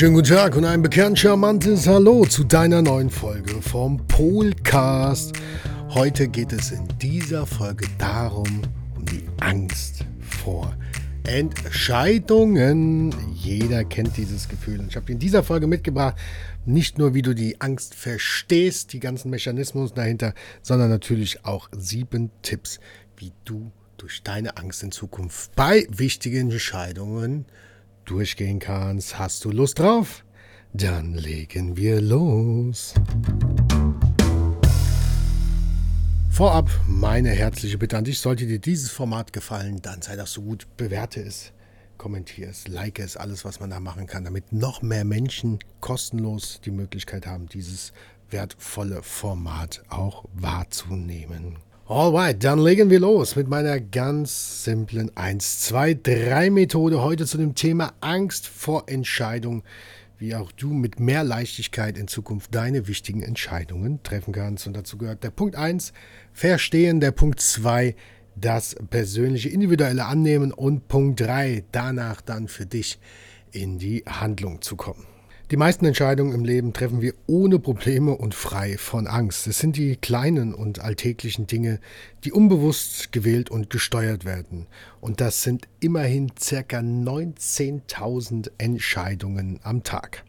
schönen guten Tag und ein bekannt charmantes Hallo zu deiner neuen Folge vom Polcast. Heute geht es in dieser Folge darum, um die Angst vor Entscheidungen. Jeder kennt dieses Gefühl. Und ich habe dir in dieser Folge mitgebracht, nicht nur wie du die Angst verstehst, die ganzen Mechanismen dahinter, sondern natürlich auch sieben Tipps, wie du durch deine Angst in Zukunft bei wichtigen Entscheidungen durchgehen kannst. Hast du Lust drauf? Dann legen wir los. Vorab meine herzliche Bitte an dich, sollte dir dieses Format gefallen, dann sei das so gut, bewerte es, kommentiere es, like es, alles was man da machen kann, damit noch mehr Menschen kostenlos die Möglichkeit haben, dieses wertvolle Format auch wahrzunehmen. Alright, dann legen wir los mit meiner ganz simplen 1, 2, 3 Methode heute zu dem Thema Angst vor Entscheidung, wie auch du mit mehr Leichtigkeit in Zukunft deine wichtigen Entscheidungen treffen kannst. Und dazu gehört der Punkt 1, Verstehen, der Punkt 2, das persönliche individuelle Annehmen und Punkt 3, danach dann für dich in die Handlung zu kommen. Die meisten Entscheidungen im Leben treffen wir ohne Probleme und frei von Angst. Es sind die kleinen und alltäglichen Dinge, die unbewusst gewählt und gesteuert werden. Und das sind immerhin ca. 19.000 Entscheidungen am Tag.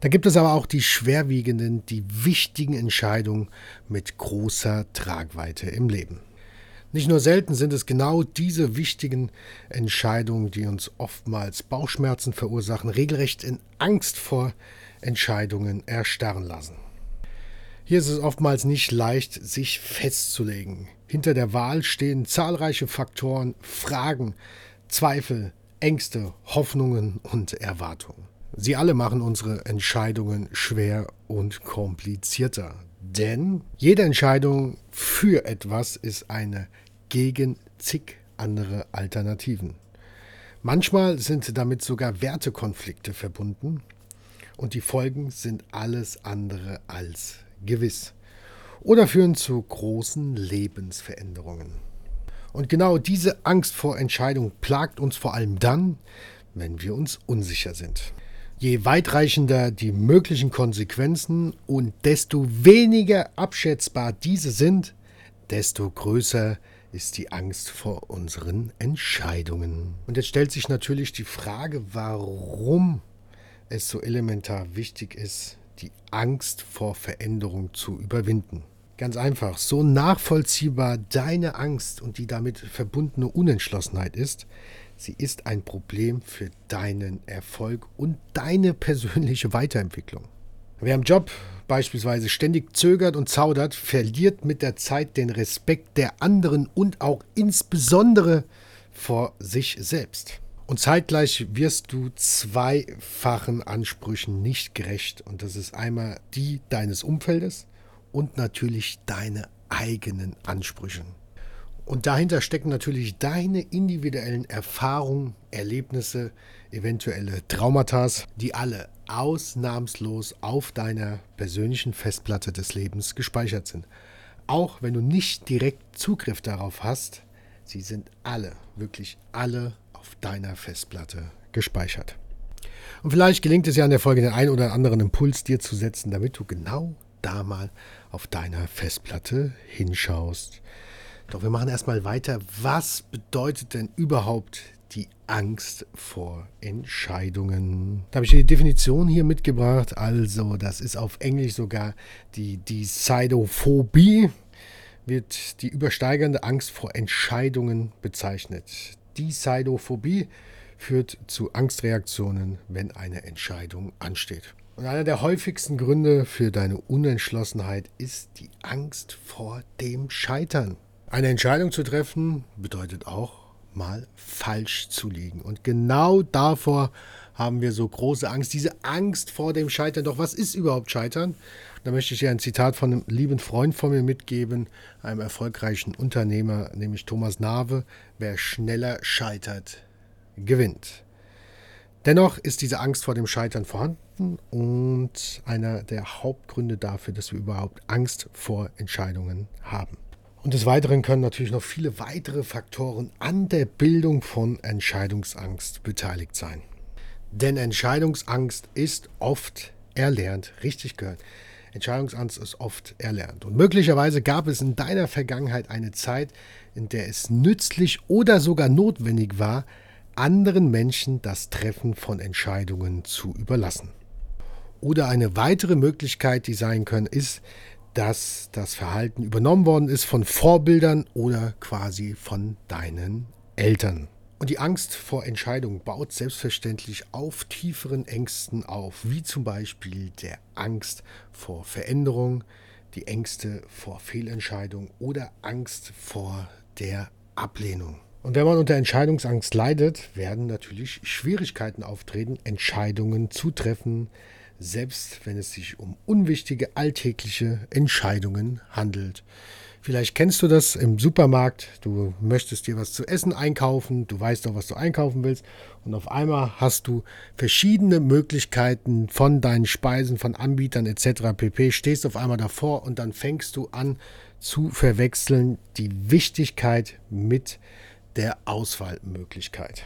Da gibt es aber auch die schwerwiegenden, die wichtigen Entscheidungen mit großer Tragweite im Leben. Nicht nur selten sind es genau diese wichtigen Entscheidungen, die uns oftmals Bauchschmerzen verursachen, regelrecht in Angst vor Entscheidungen erstarren lassen. Hier ist es oftmals nicht leicht, sich festzulegen. Hinter der Wahl stehen zahlreiche Faktoren, Fragen, Zweifel, Ängste, Hoffnungen und Erwartungen. Sie alle machen unsere Entscheidungen schwer und komplizierter. Denn jede Entscheidung für etwas ist eine gegen zig andere Alternativen. Manchmal sind damit sogar Wertekonflikte verbunden und die Folgen sind alles andere als gewiss oder führen zu großen Lebensveränderungen. Und genau diese Angst vor Entscheidung plagt uns vor allem dann, wenn wir uns unsicher sind. Je weitreichender die möglichen Konsequenzen und desto weniger abschätzbar diese sind, desto größer ist die Angst vor unseren Entscheidungen. Und jetzt stellt sich natürlich die Frage, warum es so elementar wichtig ist, die Angst vor Veränderung zu überwinden. Ganz einfach, so nachvollziehbar deine Angst und die damit verbundene Unentschlossenheit ist, sie ist ein Problem für deinen Erfolg und deine persönliche Weiterentwicklung. Wer im Job beispielsweise ständig zögert und zaudert, verliert mit der Zeit den Respekt der anderen und auch insbesondere vor sich selbst. Und zeitgleich wirst du zweifachen Ansprüchen nicht gerecht. Und das ist einmal die deines Umfeldes und natürlich deine eigenen Ansprüche. Und dahinter stecken natürlich deine individuellen Erfahrungen, Erlebnisse, eventuelle Traumata, die alle ausnahmslos auf deiner persönlichen Festplatte des Lebens gespeichert sind. Auch wenn du nicht direkt Zugriff darauf hast, sie sind alle, wirklich alle auf deiner Festplatte gespeichert. Und vielleicht gelingt es ja in der Folge den einen oder anderen Impuls dir zu setzen, damit du genau da mal auf deiner Festplatte hinschaust. Doch wir machen erstmal weiter. Was bedeutet denn überhaupt die Angst vor Entscheidungen? Da habe ich die Definition hier mitgebracht. Also, das ist auf Englisch sogar die Decidophobie, wird die übersteigernde Angst vor Entscheidungen bezeichnet. Decidophobie führt zu Angstreaktionen, wenn eine Entscheidung ansteht. Und einer der häufigsten Gründe für deine Unentschlossenheit ist die Angst vor dem Scheitern. Eine Entscheidung zu treffen bedeutet auch mal falsch zu liegen. Und genau davor haben wir so große Angst, diese Angst vor dem Scheitern. Doch was ist überhaupt Scheitern? Da möchte ich dir ein Zitat von einem lieben Freund von mir mitgeben, einem erfolgreichen Unternehmer, nämlich Thomas Nave. Wer schneller scheitert, gewinnt. Dennoch ist diese Angst vor dem Scheitern vorhanden und einer der Hauptgründe dafür, dass wir überhaupt Angst vor Entscheidungen haben. Und des Weiteren können natürlich noch viele weitere Faktoren an der Bildung von Entscheidungsangst beteiligt sein. Denn Entscheidungsangst ist oft erlernt, richtig gehört. Entscheidungsangst ist oft erlernt. Und möglicherweise gab es in deiner Vergangenheit eine Zeit, in der es nützlich oder sogar notwendig war, anderen Menschen das Treffen von Entscheidungen zu überlassen. Oder eine weitere Möglichkeit, die sein können, ist, dass das Verhalten übernommen worden ist von Vorbildern oder quasi von deinen Eltern. Und die Angst vor Entscheidungen baut selbstverständlich auf tieferen Ängsten auf, wie zum Beispiel der Angst vor Veränderung, die Ängste vor Fehlentscheidung oder Angst vor der Ablehnung. Und wenn man unter Entscheidungsangst leidet, werden natürlich Schwierigkeiten auftreten, Entscheidungen zu treffen, selbst wenn es sich um unwichtige alltägliche Entscheidungen handelt. Vielleicht kennst du das im Supermarkt, du möchtest dir was zu essen einkaufen, du weißt doch, was du einkaufen willst und auf einmal hast du verschiedene Möglichkeiten von deinen Speisen, von Anbietern etc. pp. Stehst auf einmal davor und dann fängst du an zu verwechseln die Wichtigkeit mit der Auswahlmöglichkeit.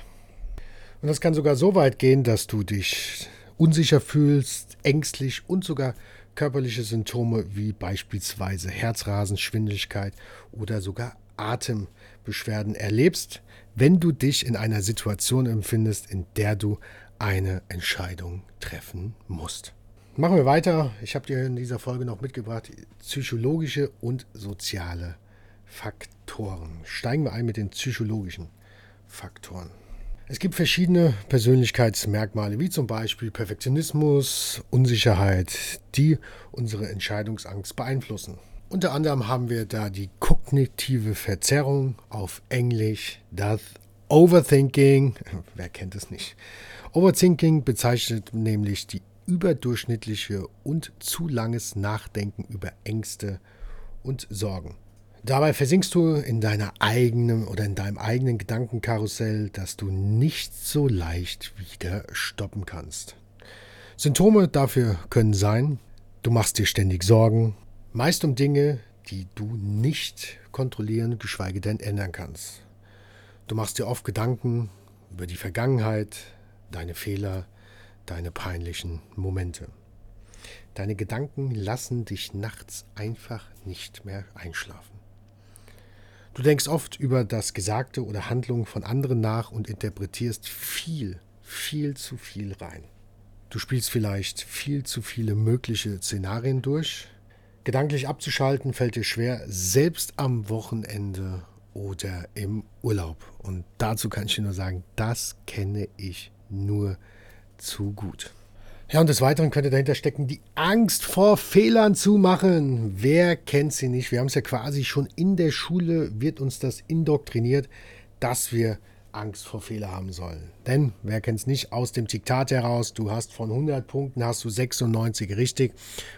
Und das kann sogar so weit gehen, dass du dich unsicher fühlst, ängstlich und sogar körperliche Symptome wie beispielsweise Herzrasen, Schwindeligkeit oder sogar Atembeschwerden erlebst, wenn du dich in einer Situation empfindest, in der du eine Entscheidung treffen musst. Machen wir weiter. Ich habe dir in dieser Folge noch mitgebracht psychologische und soziale Faktoren. Steigen wir ein mit den psychologischen Faktoren. Es gibt verschiedene Persönlichkeitsmerkmale, wie zum Beispiel Perfektionismus, Unsicherheit, die unsere Entscheidungsangst beeinflussen. Unter anderem haben wir da die kognitive Verzerrung, auf Englisch das Overthinking. Wer kennt es nicht? Overthinking bezeichnet nämlich die überdurchschnittliche und zu langes Nachdenken über Ängste und Sorgen. Dabei versinkst du in deiner eigenen oder in deinem eigenen Gedankenkarussell, das du nicht so leicht wieder stoppen kannst. Symptome dafür können sein, du machst dir ständig Sorgen, meist um Dinge, die du nicht kontrollieren, geschweige denn ändern kannst. Du machst dir oft Gedanken über die Vergangenheit, deine Fehler, deine peinlichen Momente. Deine Gedanken lassen dich nachts einfach nicht mehr einschlafen. Du denkst oft über das Gesagte oder Handlungen von anderen nach und interpretierst viel, viel zu viel rein. Du spielst vielleicht viel zu viele mögliche Szenarien durch. Gedanklich abzuschalten fällt dir schwer, selbst am Wochenende oder im Urlaub. Und dazu kann ich dir nur sagen, das kenne ich nur zu gut. Ja, und des Weiteren könnte dahinter stecken, die Angst vor Fehlern zu machen. Wer kennt sie nicht? Wir haben es ja quasi schon in der Schule, wird uns das indoktriniert, dass wir Angst vor Fehler haben sollen. Denn, wer kennt es nicht, aus dem Diktat heraus, du hast von 100 Punkten, hast du 96 richtig.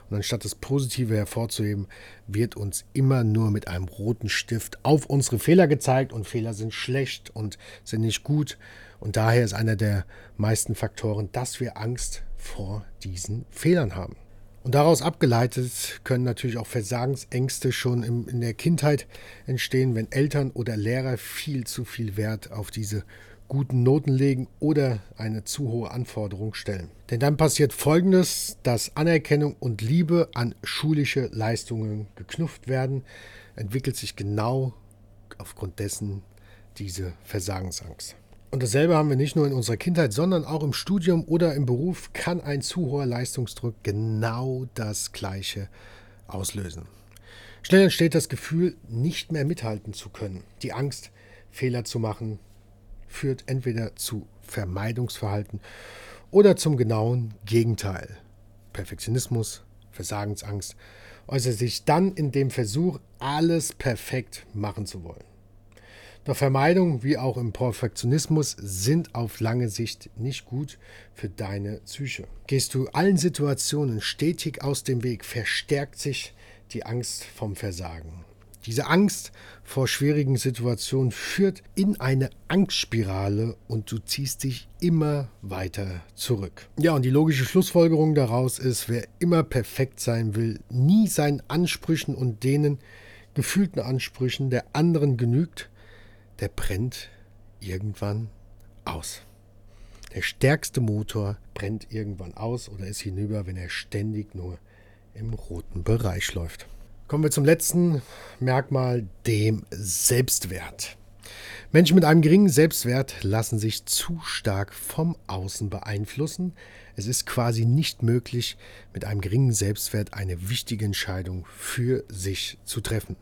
Und anstatt das Positive hervorzuheben, wird uns immer nur mit einem roten Stift auf unsere Fehler gezeigt. Und Fehler sind schlecht und sind nicht gut. Und daher ist einer der meisten Faktoren, dass wir Angst vor diesen Fehlern haben. Und daraus abgeleitet können natürlich auch Versagensängste schon in der Kindheit entstehen, wenn Eltern oder Lehrer viel zu viel Wert auf diese guten Noten legen oder eine zu hohe Anforderung stellen. Denn dann passiert Folgendes, dass Anerkennung und Liebe an schulische Leistungen geknüpft werden, entwickelt sich genau aufgrund dessen diese Versagensangst. Und dasselbe haben wir nicht nur in unserer Kindheit, sondern auch im Studium oder im Beruf kann ein zu hoher Leistungsdruck genau das Gleiche auslösen. Schnell entsteht das Gefühl, nicht mehr mithalten zu können. Die Angst, Fehler zu machen, führt entweder zu Vermeidungsverhalten oder zum genauen Gegenteil. Perfektionismus, Versagensangst äußert sich dann in dem Versuch, alles perfekt machen zu wollen. Doch Vermeidung wie auch im Perfektionismus sind auf lange Sicht nicht gut für deine Psyche. Gehst du allen Situationen stetig aus dem Weg, verstärkt sich die Angst vom Versagen. Diese Angst vor schwierigen Situationen führt in eine Angstspirale und du ziehst dich immer weiter zurück. Ja, und die logische Schlussfolgerung daraus ist, wer immer perfekt sein will, nie seinen Ansprüchen und denen gefühlten Ansprüchen der anderen genügt, der brennt irgendwann aus. Der stärkste Motor brennt irgendwann aus oder ist hinüber, wenn er ständig nur im roten Bereich läuft. Kommen wir zum letzten Merkmal, dem Selbstwert. Menschen mit einem geringen Selbstwert lassen sich zu stark vom Außen beeinflussen. Es ist quasi nicht möglich, mit einem geringen Selbstwert eine wichtige Entscheidung für sich zu treffen.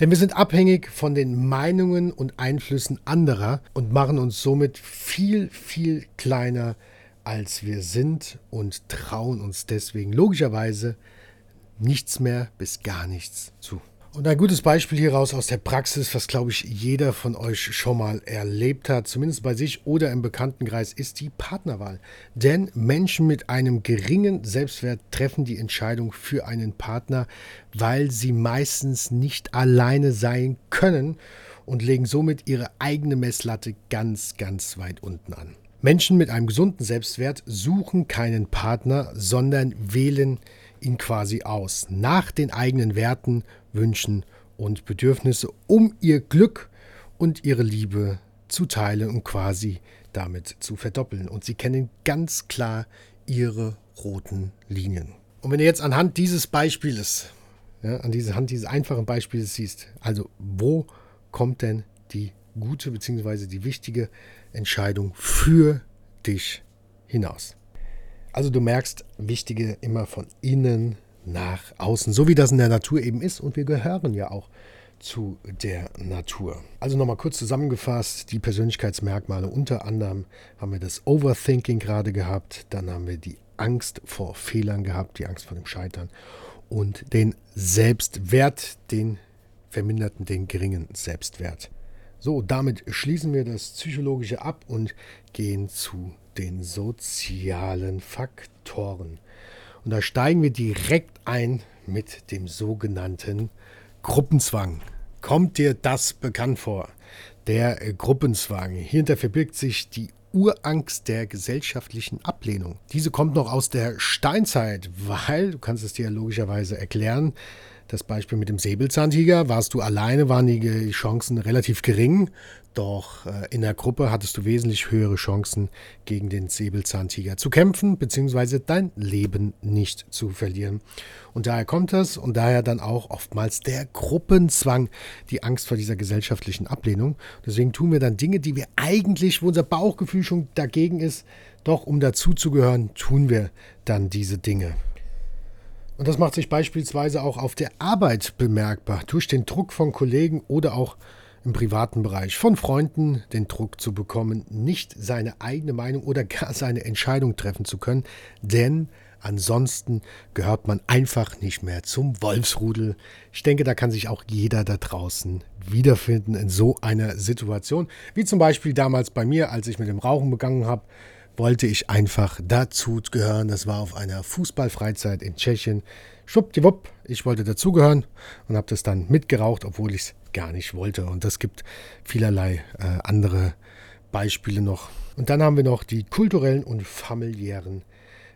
Denn wir sind abhängig von den Meinungen und Einflüssen anderer und machen uns somit viel, viel kleiner, als wir sind und trauen uns deswegen logischerweise nichts mehr bis gar nichts zu. Und ein gutes Beispiel hieraus aus der Praxis, was glaube ich jeder von euch schon mal erlebt hat, zumindest bei sich oder im Bekanntenkreis, ist die Partnerwahl. Denn Menschen mit einem geringen Selbstwert treffen die Entscheidung für einen Partner, weil sie meistens nicht alleine sein können und legen somit ihre eigene Messlatte ganz, ganz weit unten an. Menschen mit einem gesunden Selbstwert suchen keinen Partner, sondern wählen ihn quasi aus, nach den eigenen Werten, Wünschen und Bedürfnisse, um ihr Glück und ihre Liebe zu teilen und quasi damit zu verdoppeln. Und sie kennen ganz klar ihre roten Linien. Und wenn du jetzt anhand dieses Beispiels, ja, an diese Hand dieses einfachen Beispiels siehst, also wo kommt denn die gute bzw. die wichtige Entscheidung für dich hinaus? Also du merkst, wichtige immer von innen nach außen, so wie das in der Natur eben ist. Und wir gehören ja auch zu der Natur. Also nochmal kurz zusammengefasst, die Persönlichkeitsmerkmale. Unter anderem haben wir das Overthinking gerade gehabt, dann haben wir die Angst vor Fehlern gehabt, die Angst vor dem Scheitern und den Selbstwert, den verminderten, den geringen Selbstwert. So, damit schließen wir das Psychologische ab und gehen zu den sozialen Faktoren. Und da steigen wir direkt ein mit dem sogenannten Gruppenzwang. Kommt dir das bekannt vor? Der äh, Gruppenzwang. Hierhinter verbirgt sich die Urangst der gesellschaftlichen Ablehnung. Diese kommt noch aus der Steinzeit, weil, du kannst es dir logischerweise erklären, das Beispiel mit dem Säbelzahntiger, warst du alleine, waren die Chancen relativ gering, doch äh, in der Gruppe hattest du wesentlich höhere Chancen, gegen den Säbelzahntiger zu kämpfen, beziehungsweise dein Leben nicht zu verlieren. Und daher kommt das und daher dann auch oftmals der Gruppenzwang, die Angst vor dieser gesellschaftlichen Ablehnung. Deswegen tun wir dann Dinge, die wir eigentlich, wo unser Bauchgefühl schon dagegen ist, doch um dazuzugehören, tun wir dann diese Dinge. Und das macht sich beispielsweise auch auf der Arbeit bemerkbar, durch den Druck von Kollegen oder auch im privaten Bereich von Freunden den Druck zu bekommen, nicht seine eigene Meinung oder gar seine Entscheidung treffen zu können, denn ansonsten gehört man einfach nicht mehr zum Wolfsrudel. Ich denke, da kann sich auch jeder da draußen wiederfinden in so einer Situation, wie zum Beispiel damals bei mir, als ich mit dem Rauchen begangen habe wollte ich einfach dazu gehören. Das war auf einer Fußballfreizeit in Tschechien. Schwuppdiwupp, ich wollte dazugehören und habe das dann mitgeraucht, obwohl ich es gar nicht wollte. Und das gibt vielerlei äh, andere Beispiele noch. Und dann haben wir noch die kulturellen und familiären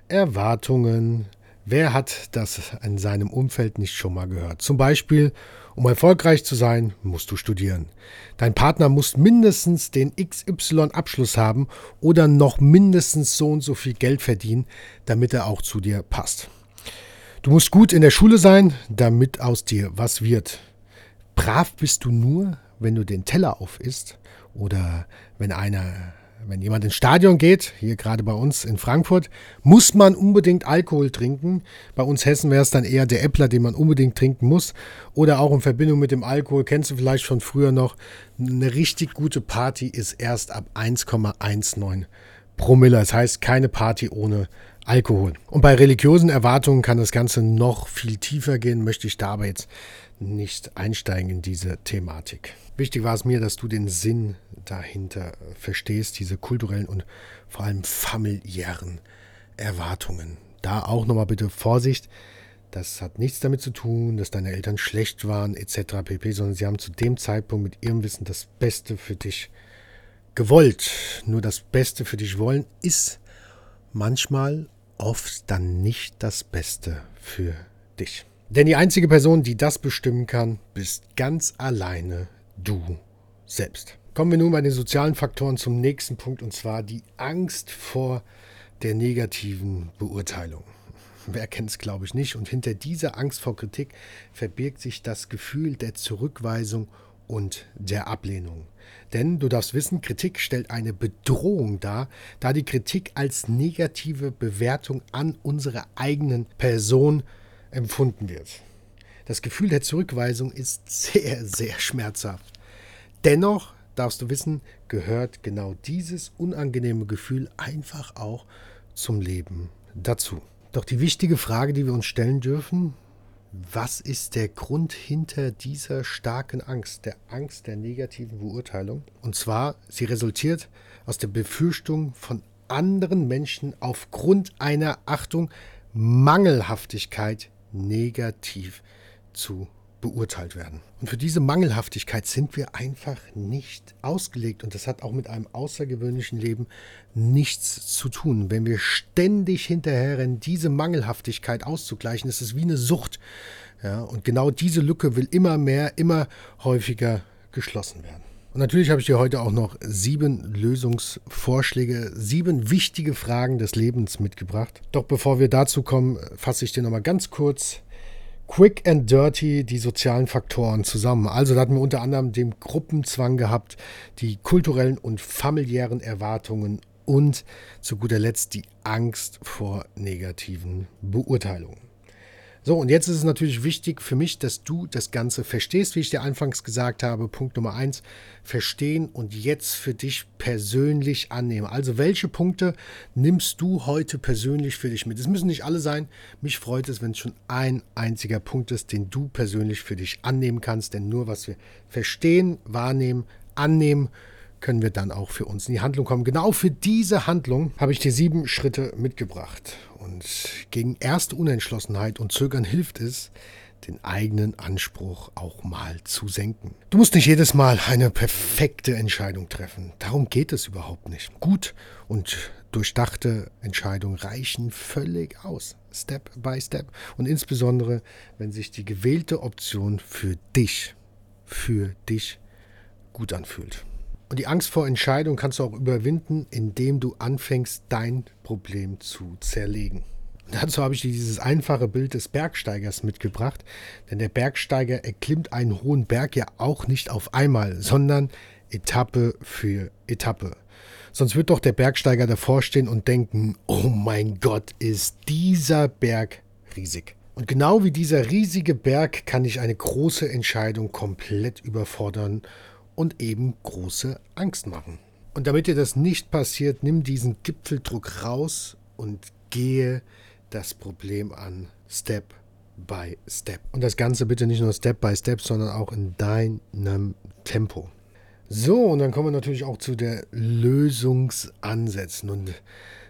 Erwartungen. Wer hat das in seinem Umfeld nicht schon mal gehört? Zum Beispiel, um erfolgreich zu sein, musst du studieren. Dein Partner muss mindestens den XY-Abschluss haben oder noch mindestens so und so viel Geld verdienen, damit er auch zu dir passt. Du musst gut in der Schule sein, damit aus dir was wird. Brav bist du nur, wenn du den Teller aufisst oder wenn einer wenn jemand ins Stadion geht, hier gerade bei uns in Frankfurt, muss man unbedingt Alkohol trinken. Bei uns Hessen wäre es dann eher der Äppler, den man unbedingt trinken muss. Oder auch in Verbindung mit dem Alkohol, kennst du vielleicht schon früher noch, eine richtig gute Party ist erst ab 1,19 Promille. Das heißt, keine Party ohne Alkohol. Und bei religiösen Erwartungen kann das Ganze noch viel tiefer gehen, möchte ich da aber jetzt nicht einsteigen in diese Thematik. Wichtig war es mir, dass du den Sinn dahinter verstehst, diese kulturellen und vor allem familiären Erwartungen. Da auch nochmal bitte Vorsicht. Das hat nichts damit zu tun, dass deine Eltern schlecht waren etc. pp, sondern sie haben zu dem Zeitpunkt mit ihrem Wissen das Beste für dich gewollt. Nur das Beste für dich wollen ist manchmal oft dann nicht das Beste für dich. Denn die einzige Person, die das bestimmen kann, bist ganz alleine du selbst. Kommen wir nun bei den sozialen Faktoren zum nächsten Punkt und zwar die Angst vor der negativen Beurteilung. Wer kennt es, glaube ich, nicht. Und hinter dieser Angst vor Kritik verbirgt sich das Gefühl der Zurückweisung und der Ablehnung. Denn du darfst wissen, Kritik stellt eine Bedrohung dar, da die Kritik als negative Bewertung an unserer eigenen Person empfunden wird. Das Gefühl der Zurückweisung ist sehr, sehr schmerzhaft. Dennoch darfst du wissen, gehört genau dieses unangenehme Gefühl einfach auch zum Leben dazu. Doch die wichtige Frage, die wir uns stellen dürfen, was ist der Grund hinter dieser starken Angst, der Angst der negativen Beurteilung? Und zwar, sie resultiert aus der Befürchtung von anderen Menschen aufgrund einer Achtung Mangelhaftigkeit negativ zu beurteilt werden. Und für diese Mangelhaftigkeit sind wir einfach nicht ausgelegt. Und das hat auch mit einem außergewöhnlichen Leben nichts zu tun. Wenn wir ständig hinterherrennen, diese Mangelhaftigkeit auszugleichen, ist es wie eine Sucht. Ja, und genau diese Lücke will immer mehr, immer häufiger geschlossen werden. Und natürlich habe ich dir heute auch noch sieben Lösungsvorschläge, sieben wichtige Fragen des Lebens mitgebracht. Doch bevor wir dazu kommen, fasse ich dir nochmal ganz kurz Quick and Dirty die sozialen Faktoren zusammen. Also da hatten wir unter anderem den Gruppenzwang gehabt, die kulturellen und familiären Erwartungen und zu guter Letzt die Angst vor negativen Beurteilungen. So, und jetzt ist es natürlich wichtig für mich, dass du das Ganze verstehst, wie ich dir anfangs gesagt habe. Punkt Nummer eins, verstehen und jetzt für dich persönlich annehmen. Also, welche Punkte nimmst du heute persönlich für dich mit? Es müssen nicht alle sein. Mich freut es, wenn es schon ein einziger Punkt ist, den du persönlich für dich annehmen kannst. Denn nur was wir verstehen, wahrnehmen, annehmen, können wir dann auch für uns in die Handlung kommen. Genau für diese Handlung habe ich dir sieben Schritte mitgebracht. Und gegen erste Unentschlossenheit und Zögern hilft es, den eigenen Anspruch auch mal zu senken. Du musst nicht jedes Mal eine perfekte Entscheidung treffen. Darum geht es überhaupt nicht. Gut und durchdachte Entscheidungen reichen völlig aus. Step by Step. Und insbesondere, wenn sich die gewählte Option für dich, für dich gut anfühlt. Und die Angst vor Entscheidung kannst du auch überwinden, indem du anfängst, dein Problem zu zerlegen. Und dazu habe ich dir dieses einfache Bild des Bergsteigers mitgebracht, denn der Bergsteiger erklimmt einen hohen Berg ja auch nicht auf einmal, sondern Etappe für Etappe. Sonst wird doch der Bergsteiger davor stehen und denken, oh mein Gott, ist dieser Berg riesig. Und genau wie dieser riesige Berg kann ich eine große Entscheidung komplett überfordern und eben große Angst machen. Und damit dir das nicht passiert, nimm diesen Gipfeldruck raus und gehe das Problem an, Step by Step. Und das Ganze bitte nicht nur Step by Step, sondern auch in deinem Tempo. So, und dann kommen wir natürlich auch zu der Lösungsansätzen. Und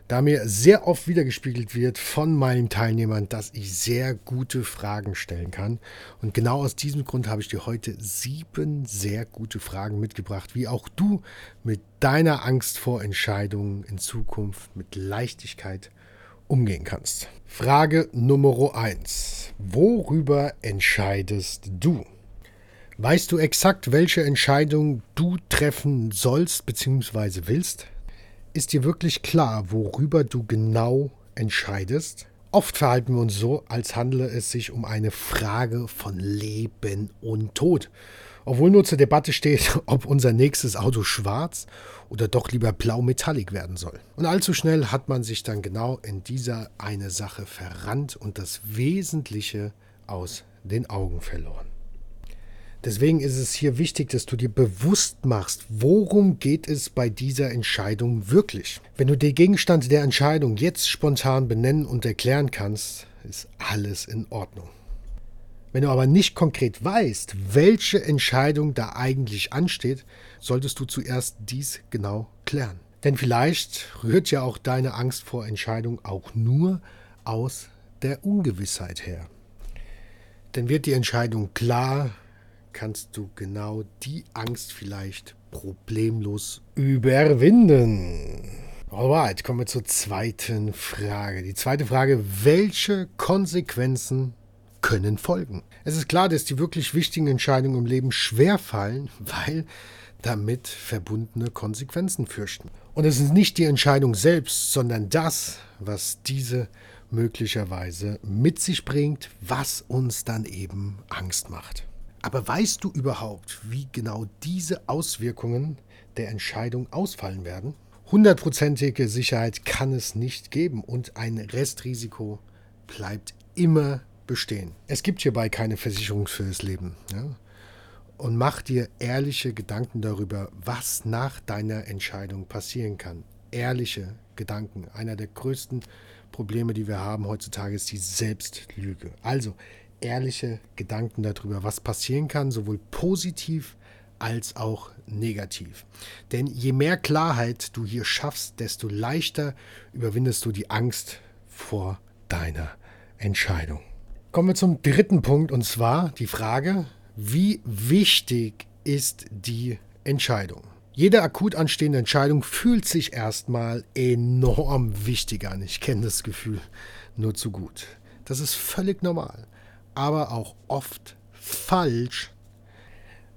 da mir sehr oft wiedergespiegelt wird von meinen Teilnehmern, dass ich sehr gute Fragen stellen kann. Und genau aus diesem Grund habe ich dir heute sieben sehr gute Fragen mitgebracht, wie auch du mit deiner Angst vor Entscheidungen in Zukunft mit Leichtigkeit umgehen kannst. Frage Nummer eins: Worüber entscheidest du? Weißt du exakt, welche Entscheidung du treffen sollst bzw. willst? Ist dir wirklich klar, worüber du genau entscheidest? Oft verhalten wir uns so, als handle es sich um eine Frage von Leben und Tod. Obwohl nur zur Debatte steht, ob unser nächstes Auto schwarz oder doch lieber blau-metallic werden soll. Und allzu schnell hat man sich dann genau in dieser eine Sache verrannt und das Wesentliche aus den Augen verloren. Deswegen ist es hier wichtig, dass du dir bewusst machst, worum geht es bei dieser Entscheidung wirklich. Wenn du den Gegenstand der Entscheidung jetzt spontan benennen und erklären kannst, ist alles in Ordnung. Wenn du aber nicht konkret weißt, welche Entscheidung da eigentlich ansteht, solltest du zuerst dies genau klären. Denn vielleicht rührt ja auch deine Angst vor Entscheidung auch nur aus der Ungewissheit her. Denn wird die Entscheidung klar, kannst du genau die Angst vielleicht problemlos überwinden. Alright, kommen wir zur zweiten Frage. Die zweite Frage, welche Konsequenzen können folgen? Es ist klar, dass die wirklich wichtigen Entscheidungen im Leben schwer fallen, weil damit verbundene Konsequenzen fürchten. Und es ist nicht die Entscheidung selbst, sondern das, was diese möglicherweise mit sich bringt, was uns dann eben Angst macht. Aber weißt du überhaupt, wie genau diese Auswirkungen der Entscheidung ausfallen werden? Hundertprozentige Sicherheit kann es nicht geben und ein Restrisiko bleibt immer bestehen. Es gibt hierbei keine Versicherung fürs Leben. Ja? Und mach dir ehrliche Gedanken darüber, was nach deiner Entscheidung passieren kann. Ehrliche Gedanken. Einer der größten Probleme, die wir haben heutzutage, ist die Selbstlüge. Also ehrliche Gedanken darüber, was passieren kann, sowohl positiv als auch negativ. Denn je mehr Klarheit du hier schaffst, desto leichter überwindest du die Angst vor deiner Entscheidung. Kommen wir zum dritten Punkt und zwar die Frage, wie wichtig ist die Entscheidung? Jede akut anstehende Entscheidung fühlt sich erstmal enorm wichtig an. Ich kenne das Gefühl nur zu gut. Das ist völlig normal, aber auch oft falsch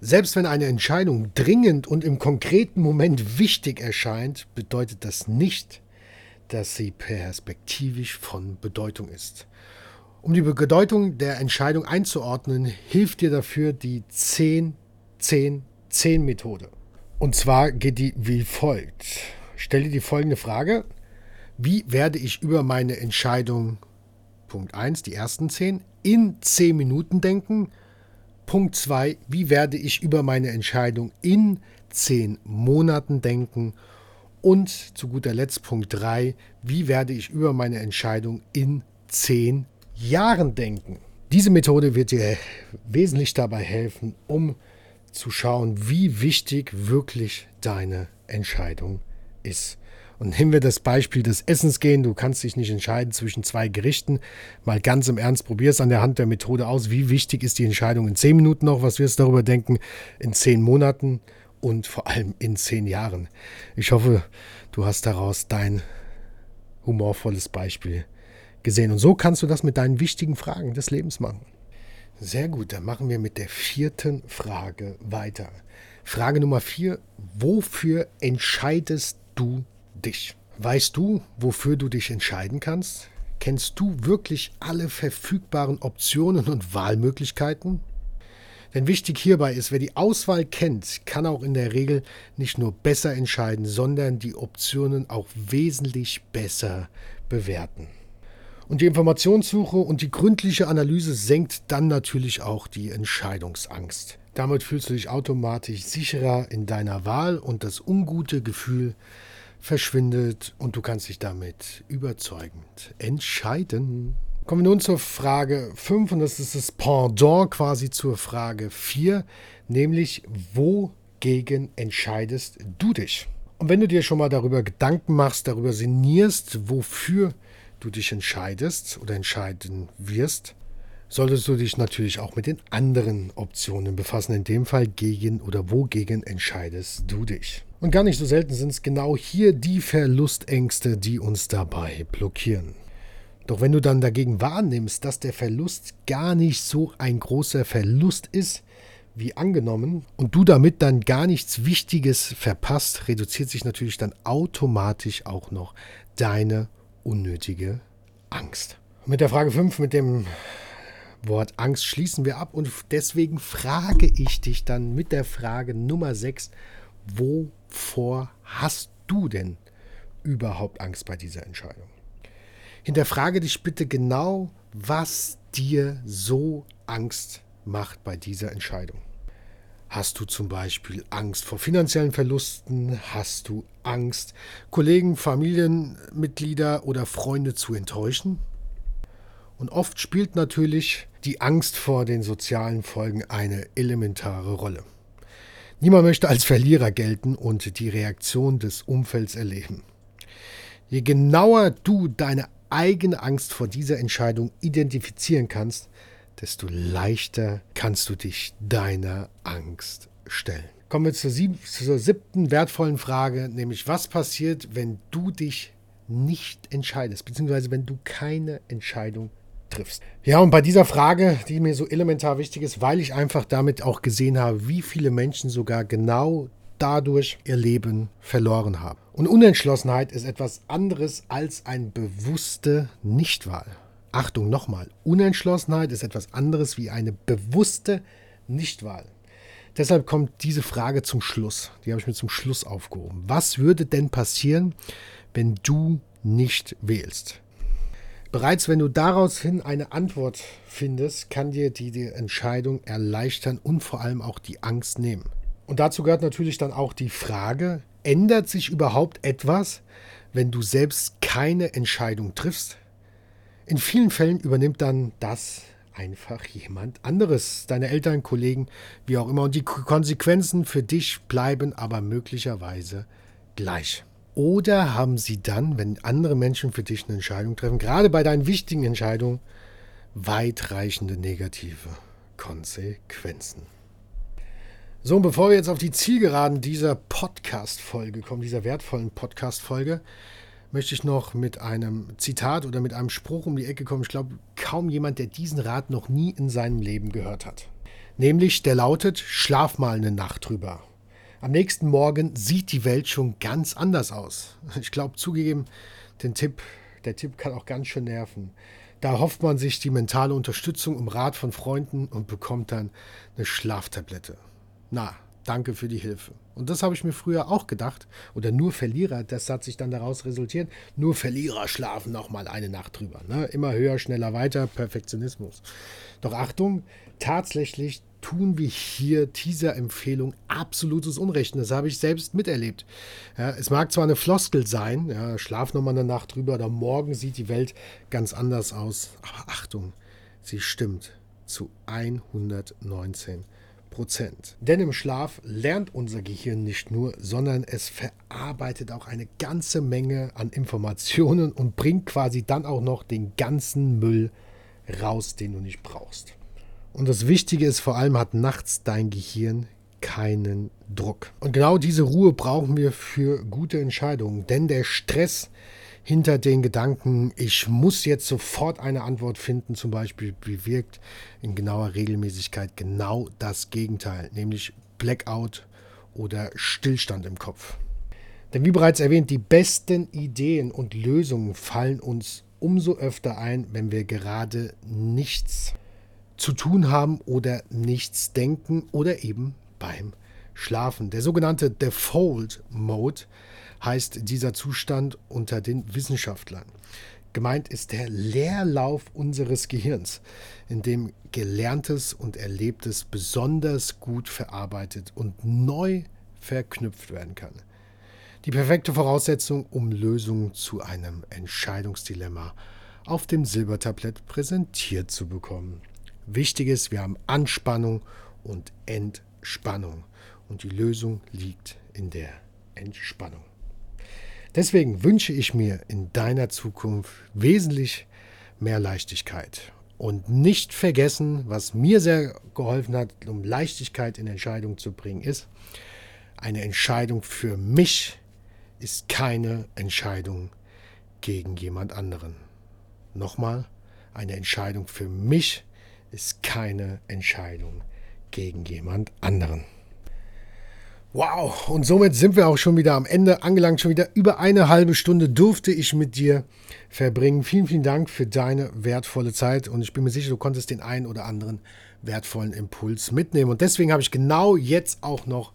selbst wenn eine Entscheidung dringend und im konkreten Moment wichtig erscheint, bedeutet das nicht, dass sie perspektivisch von Bedeutung ist. Um die Bedeutung der Entscheidung einzuordnen, hilft dir dafür die 10-10-10-Methode. Und zwar geht die wie folgt. Stell dir die folgende Frage. Wie werde ich über meine Entscheidung, Punkt 1, die ersten 10, in 10 Minuten denken? Punkt 2, wie werde ich über meine Entscheidung in zehn Monaten denken? Und zu guter Letzt Punkt 3, wie werde ich über meine Entscheidung in zehn Jahren denken? Diese Methode wird dir wesentlich dabei helfen, um zu schauen, wie wichtig wirklich deine Entscheidung ist. Und nehmen wir das Beispiel des Essens gehen. Du kannst dich nicht entscheiden zwischen zwei Gerichten. Mal ganz im Ernst, probier es an der Hand der Methode aus. Wie wichtig ist die Entscheidung in zehn Minuten noch? Was wirst du darüber denken? In zehn Monaten und vor allem in zehn Jahren. Ich hoffe, du hast daraus dein humorvolles Beispiel gesehen. Und so kannst du das mit deinen wichtigen Fragen des Lebens machen. Sehr gut, dann machen wir mit der vierten Frage weiter. Frage Nummer vier. Wofür entscheidest du dich. Weißt du, wofür du dich entscheiden kannst? Kennst du wirklich alle verfügbaren Optionen und Wahlmöglichkeiten? Denn wichtig hierbei ist, wer die Auswahl kennt, kann auch in der Regel nicht nur besser entscheiden, sondern die Optionen auch wesentlich besser bewerten. Und die Informationssuche und die gründliche Analyse senkt dann natürlich auch die Entscheidungsangst. Damit fühlst du dich automatisch sicherer in deiner Wahl und das ungute Gefühl, verschwindet und du kannst dich damit überzeugend entscheiden. Kommen wir nun zur Frage 5 und das ist das Pendant quasi zur Frage 4, nämlich wogegen entscheidest du dich? Und wenn du dir schon mal darüber Gedanken machst, darüber sinnierst, wofür du dich entscheidest oder entscheiden wirst, solltest du dich natürlich auch mit den anderen Optionen befassen. In dem Fall gegen oder wogegen entscheidest du dich. Und gar nicht so selten sind es genau hier die Verlustängste, die uns dabei blockieren. Doch wenn du dann dagegen wahrnimmst, dass der Verlust gar nicht so ein großer Verlust ist, wie angenommen, und du damit dann gar nichts Wichtiges verpasst, reduziert sich natürlich dann automatisch auch noch deine unnötige Angst. Mit der Frage 5, mit dem Wort Angst schließen wir ab und deswegen frage ich dich dann mit der Frage Nummer 6, wovor hast du denn überhaupt Angst bei dieser Entscheidung? Hinterfrage dich bitte genau, was dir so Angst macht bei dieser Entscheidung. Hast du zum Beispiel Angst vor finanziellen Verlusten? Hast du Angst, Kollegen, Familienmitglieder oder Freunde zu enttäuschen? Und oft spielt natürlich die Angst vor den sozialen Folgen eine elementare Rolle. Niemand möchte als Verlierer gelten und die Reaktion des Umfelds erleben. Je genauer du deine eigene Angst vor dieser Entscheidung identifizieren kannst, desto leichter kannst du dich deiner Angst stellen. Kommen wir zur, sieb zur siebten wertvollen Frage, nämlich was passiert, wenn du dich nicht entscheidest, beziehungsweise wenn du keine Entscheidung triffst. Ja, und bei dieser Frage, die mir so elementar wichtig ist, weil ich einfach damit auch gesehen habe, wie viele Menschen sogar genau dadurch ihr Leben verloren haben. Und Unentschlossenheit ist etwas anderes als eine bewusste Nichtwahl. Achtung nochmal, Unentschlossenheit ist etwas anderes wie eine bewusste Nichtwahl. Deshalb kommt diese Frage zum Schluss. Die habe ich mir zum Schluss aufgehoben. Was würde denn passieren, wenn du nicht wählst? Bereits wenn du daraus hin eine Antwort findest, kann dir die, die Entscheidung erleichtern und vor allem auch die Angst nehmen. Und dazu gehört natürlich dann auch die Frage, ändert sich überhaupt etwas, wenn du selbst keine Entscheidung triffst? In vielen Fällen übernimmt dann das einfach jemand anderes, deine Eltern, Kollegen, wie auch immer. Und die Konsequenzen für dich bleiben aber möglicherweise gleich. Oder haben sie dann, wenn andere Menschen für dich eine Entscheidung treffen, gerade bei deinen wichtigen Entscheidungen, weitreichende negative Konsequenzen? So, und bevor wir jetzt auf die Zielgeraden dieser Podcast-Folge kommen, dieser wertvollen Podcast-Folge, möchte ich noch mit einem Zitat oder mit einem Spruch um die Ecke kommen. Ich glaube, kaum jemand, der diesen Rat noch nie in seinem Leben gehört hat. Nämlich, der lautet, schlaf mal eine Nacht drüber. Am nächsten Morgen sieht die Welt schon ganz anders aus. Ich glaube, zugegeben, den Tipp, der Tipp kann auch ganz schön nerven. Da hofft man sich die mentale Unterstützung um Rat von Freunden und bekommt dann eine Schlaftablette. Na, danke für die Hilfe. Und das habe ich mir früher auch gedacht. Oder nur Verlierer, das hat sich dann daraus resultiert. Nur Verlierer schlafen noch mal eine Nacht drüber. Ne? Immer höher, schneller, weiter, Perfektionismus. Doch Achtung, tatsächlich tun wir hier dieser Empfehlung absolutes Unrecht. Das habe ich selbst miterlebt. Ja, es mag zwar eine Floskel sein, ja, schlaf nochmal eine Nacht drüber oder morgen sieht die Welt ganz anders aus. Aber Achtung, sie stimmt zu 119 Prozent. Denn im Schlaf lernt unser Gehirn nicht nur, sondern es verarbeitet auch eine ganze Menge an Informationen und bringt quasi dann auch noch den ganzen Müll raus, den du nicht brauchst. Und das Wichtige ist vor allem, hat nachts dein Gehirn keinen Druck. Und genau diese Ruhe brauchen wir für gute Entscheidungen, denn der Stress hinter den Gedanken, ich muss jetzt sofort eine Antwort finden, zum Beispiel, bewirkt in genauer Regelmäßigkeit genau das Gegenteil, nämlich Blackout oder Stillstand im Kopf. Denn wie bereits erwähnt, die besten Ideen und Lösungen fallen uns umso öfter ein, wenn wir gerade nichts zu tun haben oder nichts denken oder eben beim Schlafen. Der sogenannte Default Mode heißt dieser Zustand unter den Wissenschaftlern. Gemeint ist der Leerlauf unseres Gehirns, in dem Gelerntes und Erlebtes besonders gut verarbeitet und neu verknüpft werden kann. Die perfekte Voraussetzung, um Lösungen zu einem Entscheidungsdilemma auf dem Silbertablett präsentiert zu bekommen. Wichtig ist, wir haben Anspannung und Entspannung. Und die Lösung liegt in der Entspannung. Deswegen wünsche ich mir in deiner Zukunft wesentlich mehr Leichtigkeit. Und nicht vergessen, was mir sehr geholfen hat, um Leichtigkeit in Entscheidungen zu bringen, ist, eine Entscheidung für mich ist keine Entscheidung gegen jemand anderen. Nochmal, eine Entscheidung für mich ist keine Entscheidung gegen jemand anderen. Wow, und somit sind wir auch schon wieder am Ende angelangt. Schon wieder über eine halbe Stunde durfte ich mit dir verbringen. Vielen, vielen Dank für deine wertvolle Zeit und ich bin mir sicher, du konntest den einen oder anderen wertvollen Impuls mitnehmen. Und deswegen habe ich genau jetzt auch noch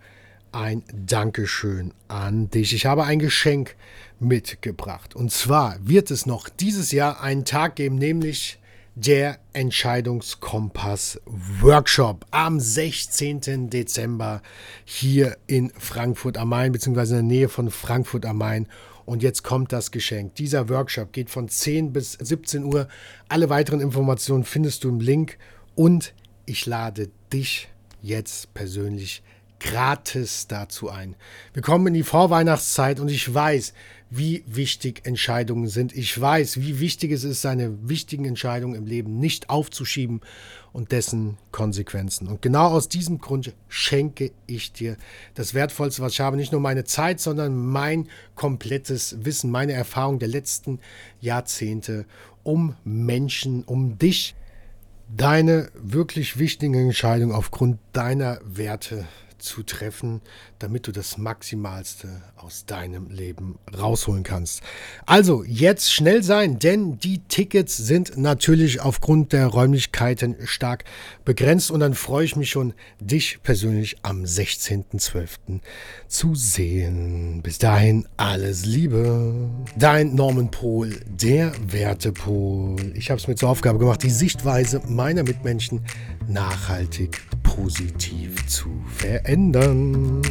ein Dankeschön an dich. Ich habe ein Geschenk mitgebracht. Und zwar wird es noch dieses Jahr einen Tag geben, nämlich der Entscheidungskompass Workshop am 16. Dezember hier in Frankfurt am Main, beziehungsweise in der Nähe von Frankfurt am Main. Und jetzt kommt das Geschenk. Dieser Workshop geht von 10 bis 17 Uhr. Alle weiteren Informationen findest du im Link. Und ich lade dich jetzt persönlich gratis dazu ein. Wir kommen in die Vorweihnachtszeit und ich weiß, wie wichtig Entscheidungen sind. Ich weiß, wie wichtig es ist, seine wichtigen Entscheidungen im Leben nicht aufzuschieben und dessen Konsequenzen. Und genau aus diesem Grund schenke ich dir das Wertvollste, was ich habe. Nicht nur meine Zeit, sondern mein komplettes Wissen, meine Erfahrung der letzten Jahrzehnte, um Menschen, um dich, deine wirklich wichtigen Entscheidungen aufgrund deiner Werte zu treffen, damit du das Maximalste aus deinem Leben rausholen kannst. Also jetzt schnell sein, denn die Tickets sind natürlich aufgrund der Räumlichkeiten stark begrenzt und dann freue ich mich schon, dich persönlich am 16.12. zu sehen. Bis dahin alles Liebe. Dein Norman Pohl, der Wertepol. Ich habe es mir zur Aufgabe gemacht, die Sichtweise meiner Mitmenschen nachhaltig positiv zu verändern. ändern.